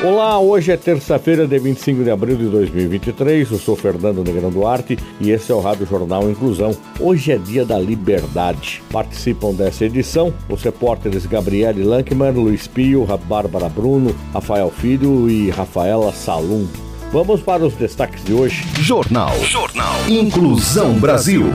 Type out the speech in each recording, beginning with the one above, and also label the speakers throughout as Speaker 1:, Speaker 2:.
Speaker 1: Olá, hoje é terça-feira, de 25 de abril de 2023. Eu sou Fernando Negrão Duarte e esse é o Rádio Jornal Inclusão. Hoje é dia da liberdade. Participam dessa edição os repórteres Gabriele Lankman, Luiz Pio, Bárbara Bruno, Rafael Filho e Rafaela Salum. Vamos para os destaques de hoje.
Speaker 2: Jornal. Jornal. Inclusão Brasil.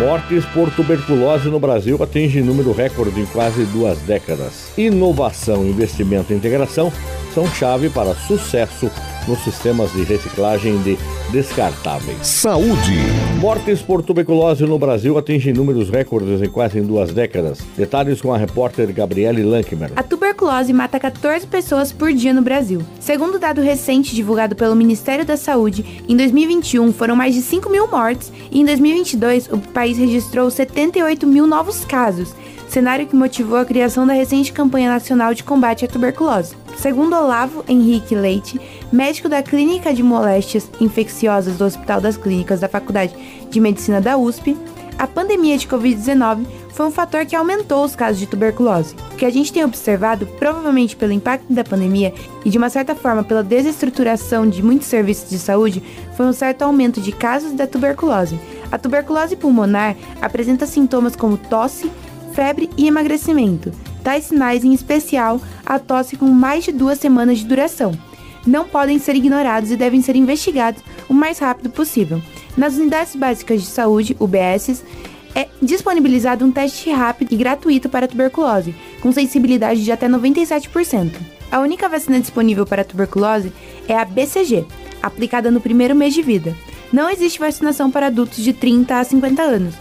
Speaker 1: Mortes por tuberculose no Brasil atingem número recorde em quase duas décadas. Inovação, investimento e integração são chave para sucesso nos sistemas de reciclagem de descartáveis.
Speaker 2: Saúde.
Speaker 1: Mortes por tuberculose no Brasil atingem números recordes em quase em duas décadas. Detalhes com a repórter Gabriele Lankmer.
Speaker 3: A tuberculose mata 14 pessoas por dia no Brasil. Segundo dado recente divulgado pelo Ministério da Saúde, em 2021 foram mais de 5 mil mortes e em 2022 o país registrou 78 mil novos casos, cenário que motivou a criação da recente campanha nacional de combate à tuberculose. Segundo Olavo Henrique Leite, médico da Clínica de Moléstias Infecciosas do Hospital das Clínicas da Faculdade de Medicina da USP, a pandemia de Covid-19 foi um fator que aumentou os casos de tuberculose. O que a gente tem observado, provavelmente pelo impacto da pandemia e de uma certa forma pela desestruturação de muitos serviços de saúde, foi um certo aumento de casos da tuberculose. A tuberculose pulmonar apresenta sintomas como tosse, febre e emagrecimento. Tais sinais, em especial, a tosse com mais de duas semanas de duração. Não podem ser ignorados e devem ser investigados o mais rápido possível. Nas unidades básicas de saúde, UBSs, é disponibilizado um teste rápido e gratuito para tuberculose, com sensibilidade de até 97%. A única vacina disponível para tuberculose é a BCG, aplicada no primeiro mês de vida. Não existe vacinação para adultos de 30 a 50 anos,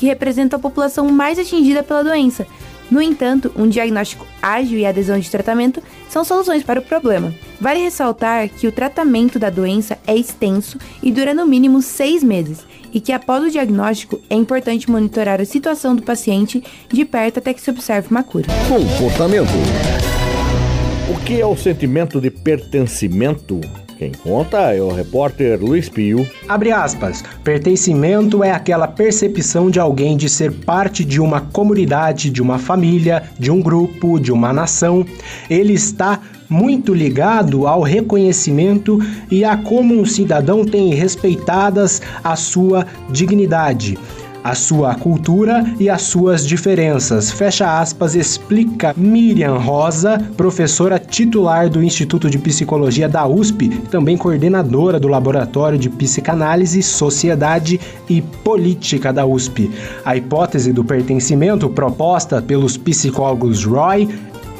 Speaker 3: que representam a população mais atingida pela doença, no entanto, um diagnóstico ágil e adesão de tratamento são soluções para o problema. Vale ressaltar que o tratamento da doença é extenso e dura no mínimo seis meses, e que após o diagnóstico é importante monitorar a situação do paciente de perto até que se observe uma cura.
Speaker 2: Comportamento.
Speaker 1: O que é o sentimento de pertencimento? Quem conta é o repórter Luiz Pio.
Speaker 4: Abre aspas. Pertencimento é aquela percepção de alguém de ser parte de uma comunidade, de uma família, de um grupo, de uma nação. Ele está muito ligado ao reconhecimento e a como um cidadão tem respeitadas a sua dignidade a sua cultura e as suas diferenças. Fecha aspas, explica Miriam Rosa, professora titular do Instituto de Psicologia da USP, também coordenadora do Laboratório de Psicanálise, Sociedade e Política da USP. A hipótese do pertencimento proposta pelos psicólogos Roy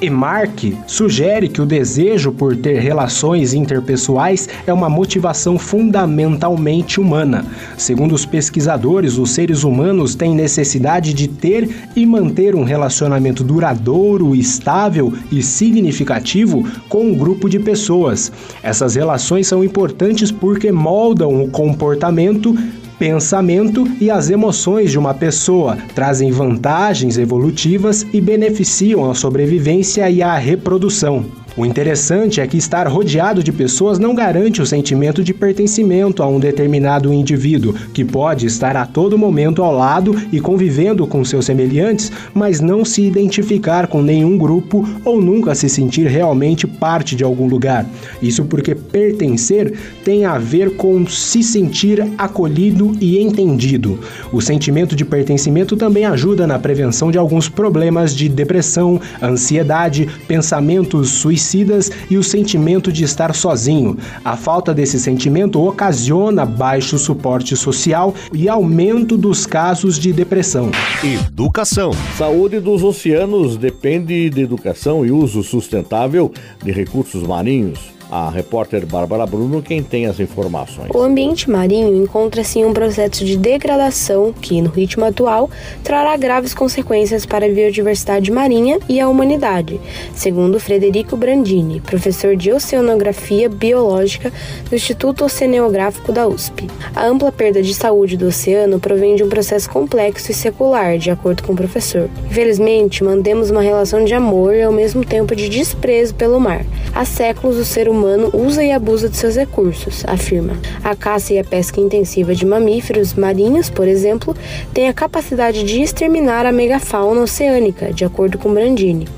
Speaker 4: Emark sugere que o desejo por ter relações interpessoais é uma motivação fundamentalmente humana. Segundo os pesquisadores, os seres humanos têm necessidade de ter e manter um relacionamento duradouro, estável e significativo com um grupo de pessoas. Essas relações são importantes porque moldam o comportamento pensamento e as emoções de uma pessoa, trazem vantagens evolutivas e beneficiam a sobrevivência e a reprodução. O interessante é que estar rodeado de pessoas não garante o sentimento de pertencimento a um determinado indivíduo, que pode estar a todo momento ao lado e convivendo com seus semelhantes, mas não se identificar com nenhum grupo ou nunca se sentir realmente parte de algum lugar. Isso porque pertencer tem a ver com se sentir acolhido e entendido. O sentimento de pertencimento também ajuda na prevenção de alguns problemas de depressão, ansiedade, pensamentos suicidas suicidas e o sentimento de estar sozinho. A falta desse sentimento ocasiona baixo suporte social e aumento dos casos de depressão.
Speaker 2: Educação.
Speaker 1: Saúde dos oceanos depende de educação e uso sustentável de recursos marinhos. A repórter Bárbara Bruno quem tem as informações.
Speaker 5: O ambiente marinho encontra-se em um processo de degradação que, no ritmo atual, trará graves consequências para a biodiversidade marinha e a humanidade, segundo Frederico Brandini, professor de Oceanografia Biológica do Instituto Oceanográfico da USP. A ampla perda de saúde do oceano provém de um processo complexo e secular, de acordo com o professor. Infelizmente, mantemos uma relação de amor e ao mesmo tempo de desprezo pelo mar. Há séculos o ser humano usa e abusa de seus recursos, afirma. A caça e a pesca intensiva de mamíferos marinhos, por exemplo, tem a capacidade de exterminar a megafauna oceânica, de acordo com Brandini.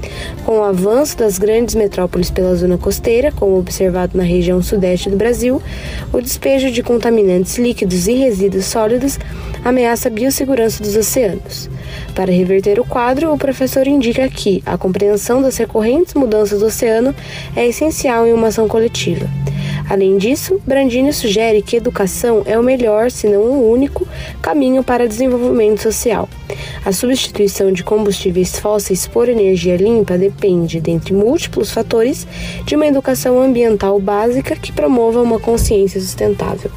Speaker 5: Com o avanço das grandes metrópoles pela zona costeira, como observado na região sudeste do Brasil, o despejo de contaminantes líquidos e resíduos sólidos ameaça a biossegurança dos oceanos. Para reverter o quadro, o professor indica que a compreensão das recorrentes mudanças do oceano é essencial em uma ação coletiva. Além disso, Brandini sugere que educação é o melhor, se não o único, caminho para desenvolvimento social. A substituição de combustíveis fósseis por energia limpa depende, dentre múltiplos fatores, de uma educação ambiental básica que promova uma consciência sustentável.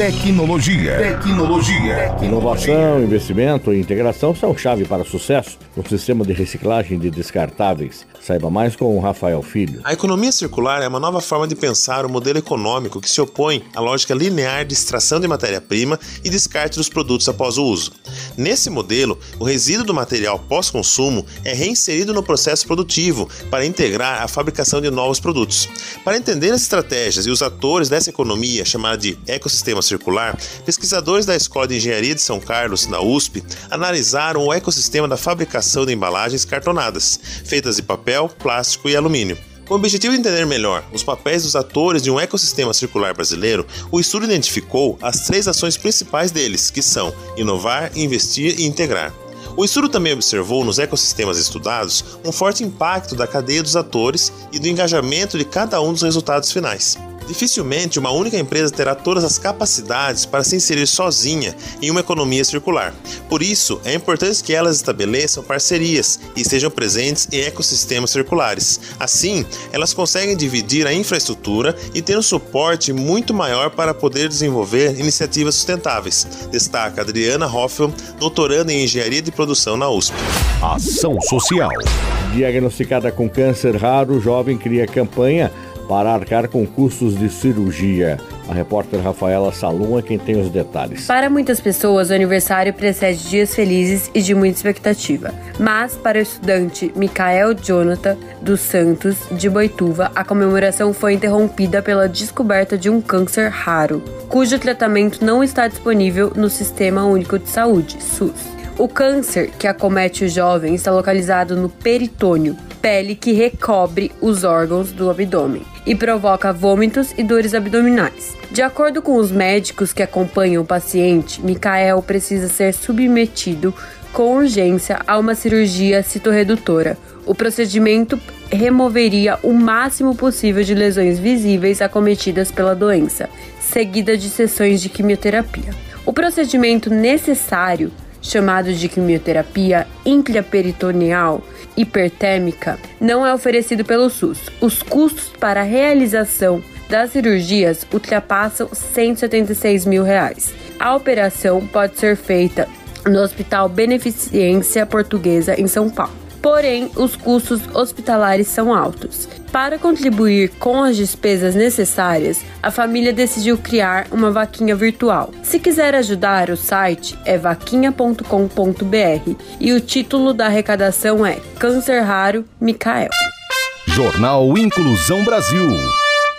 Speaker 2: Tecnologia. Tecnologia.
Speaker 1: Inovação, investimento e integração são chave para o sucesso no sistema de reciclagem de descartáveis. Saiba mais com o Rafael Filho.
Speaker 6: A economia circular é uma nova forma de pensar o modelo econômico que se opõe à lógica linear de extração de matéria-prima e descarte dos produtos após o uso. Nesse modelo, o resíduo do material pós-consumo é reinserido no processo produtivo para integrar a fabricação de novos produtos. Para entender as estratégias e os atores dessa economia chamada de ecossistema circular, pesquisadores da Escola de Engenharia de São Carlos, na USP, analisaram o ecossistema da fabricação de embalagens cartonadas, feitas de papel plástico e alumínio. Com o objetivo de entender melhor os papéis dos atores de um ecossistema circular brasileiro, o estudo identificou as três ações principais deles, que são inovar, investir e integrar. O estudo também observou nos ecossistemas estudados um forte impacto da cadeia dos atores e do engajamento de cada um dos resultados finais. Dificilmente uma única empresa terá todas as capacidades para se inserir sozinha em uma economia circular. Por isso, é importante que elas estabeleçam parcerias e estejam presentes em ecossistemas circulares. Assim, elas conseguem dividir a infraestrutura e ter um suporte muito maior para poder desenvolver iniciativas sustentáveis, destaca Adriana Hoffel, doutoranda em Engenharia de Produção na USP.
Speaker 2: Ação Social.
Speaker 1: Diagnosticada com câncer raro, jovem cria campanha para arcar com custos de cirurgia. A repórter Rafaela Salum é quem tem os detalhes.
Speaker 7: Para muitas pessoas, o aniversário precede dias felizes e de muita expectativa. Mas, para o estudante Micael Jonathan dos Santos, de Boituva, a comemoração foi interrompida pela descoberta de um câncer raro, cujo tratamento não está disponível no Sistema Único de Saúde, SUS. O câncer que acomete o jovem está localizado no peritônio, pele que recobre os órgãos do abdômen e provoca vômitos e dores abdominais. De acordo com os médicos que acompanham o paciente, Mikael precisa ser submetido com urgência a uma cirurgia citorredutora. O procedimento removeria o máximo possível de lesões visíveis acometidas pela doença, seguida de sessões de quimioterapia. O procedimento necessário, chamado de quimioterapia intraperitoneal, hipertérmica não é oferecido pelo SUS. Os custos para a realização das cirurgias ultrapassam 176 mil reais. A operação pode ser feita no Hospital Beneficência Portuguesa em São Paulo. Porém, os custos hospitalares são altos. Para contribuir com as despesas necessárias, a família decidiu criar uma vaquinha virtual. Se quiser ajudar, o site é vaquinha.com.br e o título da arrecadação é Câncer Raro Micael.
Speaker 2: Jornal Inclusão Brasil.